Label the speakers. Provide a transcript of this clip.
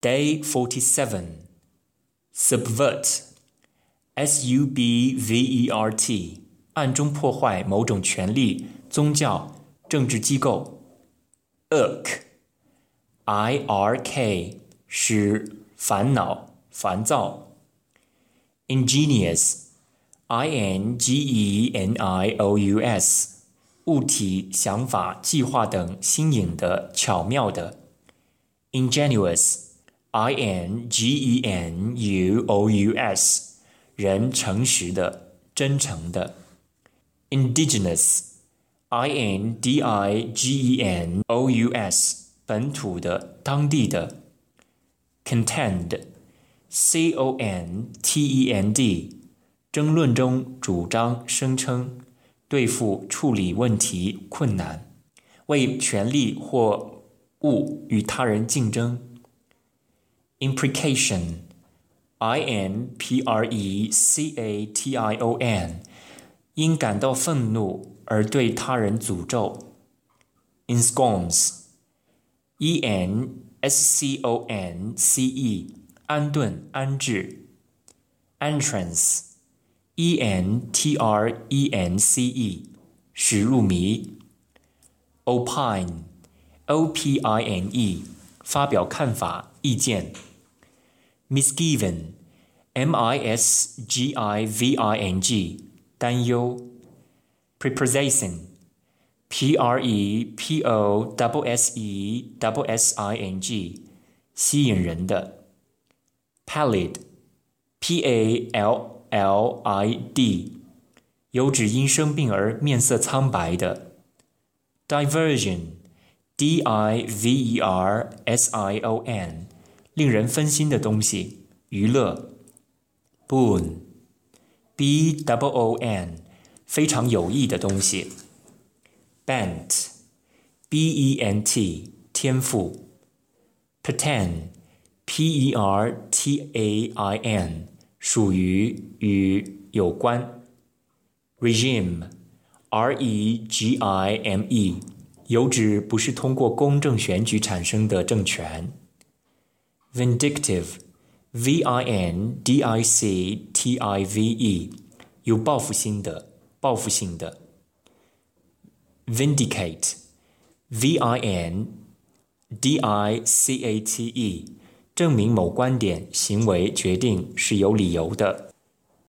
Speaker 1: Day 47 Subvert S U B V E R T 暗中破坏某种权利、宗教、政治机构。Irk I R K 是烦恼、烦躁。Ingenious I N G E N I O U S 物体、想法、计划等新颖的、巧妙的。Ingenuous I N G E N U O U S，人诚实的、真诚的。Indigenous，I N D I G E N O U S，本土的、当地的。Contend，C O N T E N D，争论中主张、声称，对付、处理问题、困难，为权利或物与他人竞争。imprecation, i n p r e c a t i o n，因感到愤怒而对他人诅咒。ensconce, e n s c o n c e，安顿、安置。entrance, e n t r e n c e，使入迷。opine, o p i n e， 发表看法、意见。misgiving，M I S G I V I N G，担忧。prepossessing, p r e p o s s e s s i n g，吸引人的。pallid, p a l l i d，有指因生病而面色苍白的。diversion, d i v e r s i o n。令人分心的东西，娱乐。boon，b w o n，非常有益的东西。bent，b e n t，天赋。pertain，p e r t a i n，属于与有关。regime，r e g i m e，有指不是通过公正选举产生的政权。vindictive, v i n d i c t i v e，有报复心的、报复性的。vindicate, v i n d i c a t e，证明某观点、行为、决定是有理由的。